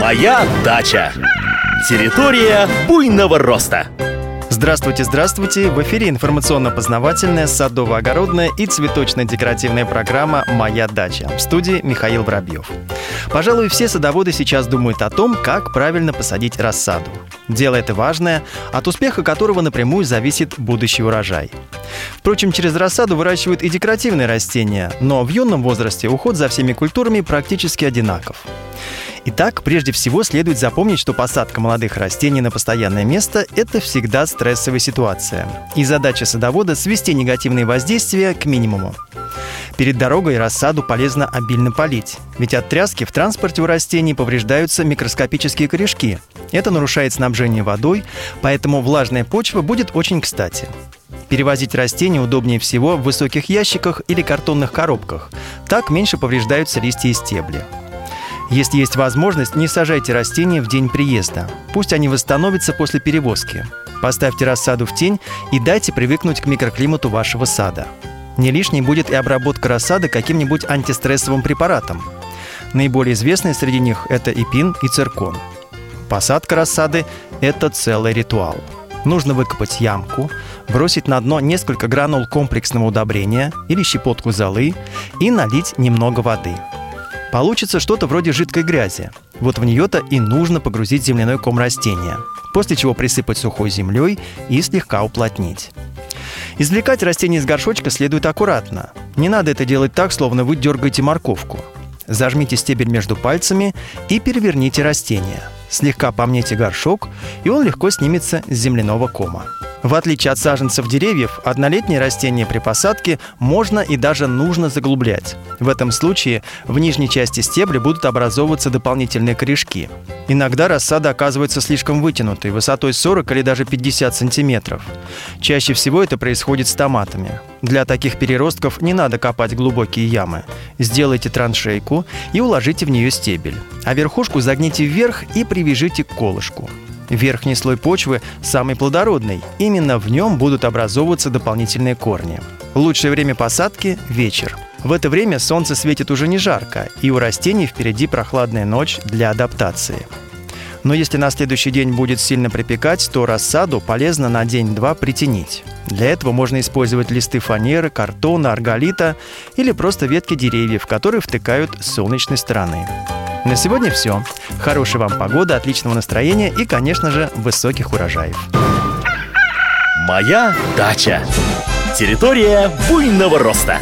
Моя дача. Территория буйного роста. Здравствуйте, здравствуйте! В эфире информационно-познавательная, садово-огородная и цветочно-декоративная программа «Моя дача». В студии Михаил Воробьев. Пожалуй, все садоводы сейчас думают о том, как правильно посадить рассаду. Дело это важное, от успеха которого напрямую зависит будущий урожай. Впрочем, через рассаду выращивают и декоративные растения, но в юном возрасте уход за всеми культурами практически одинаков. Итак, прежде всего следует запомнить, что посадка молодых растений на постоянное место – это всегда стрессовая ситуация. И задача садовода – свести негативные воздействия к минимуму. Перед дорогой рассаду полезно обильно полить, ведь от тряски в транспорте у растений повреждаются микроскопические корешки. Это нарушает снабжение водой, поэтому влажная почва будет очень кстати. Перевозить растения удобнее всего в высоких ящиках или картонных коробках. Так меньше повреждаются листья и стебли. Если есть возможность, не сажайте растения в день приезда. Пусть они восстановятся после перевозки. Поставьте рассаду в тень и дайте привыкнуть к микроклимату вашего сада. Не лишней будет и обработка рассады каким-нибудь антистрессовым препаратом. Наиболее известные среди них – это эпин и циркон. Посадка рассады – это целый ритуал. Нужно выкопать ямку, бросить на дно несколько гранул комплексного удобрения или щепотку золы и налить немного воды – Получится что-то вроде жидкой грязи. Вот в нее-то и нужно погрузить земляной ком растения, после чего присыпать сухой землей и слегка уплотнить. Извлекать растение из горшочка следует аккуратно. Не надо это делать так, словно вы дергаете морковку. Зажмите стебель между пальцами и переверните растение. Слегка помните горшок, и он легко снимется с земляного кома. В отличие от саженцев деревьев, однолетние растения при посадке можно и даже нужно заглублять. В этом случае в нижней части стебля будут образовываться дополнительные корешки. Иногда рассада оказывается слишком вытянутой, высотой 40 или даже 50 сантиметров. Чаще всего это происходит с томатами. Для таких переростков не надо копать глубокие ямы. Сделайте траншейку и уложите в нее стебель. А верхушку загните вверх и привяжите к колышку. Верхний слой почвы самый плодородный. Именно в нем будут образовываться дополнительные корни. Лучшее время посадки – вечер. В это время солнце светит уже не жарко, и у растений впереди прохладная ночь для адаптации. Но если на следующий день будет сильно припекать, то рассаду полезно на день-два притенить. Для этого можно использовать листы фанеры, картона, арголита или просто ветки деревьев, которые втыкают с солнечной стороны. На сегодня все. Хорошей вам погоды, отличного настроения и, конечно же, высоких урожаев. Моя дача. Территория буйного роста.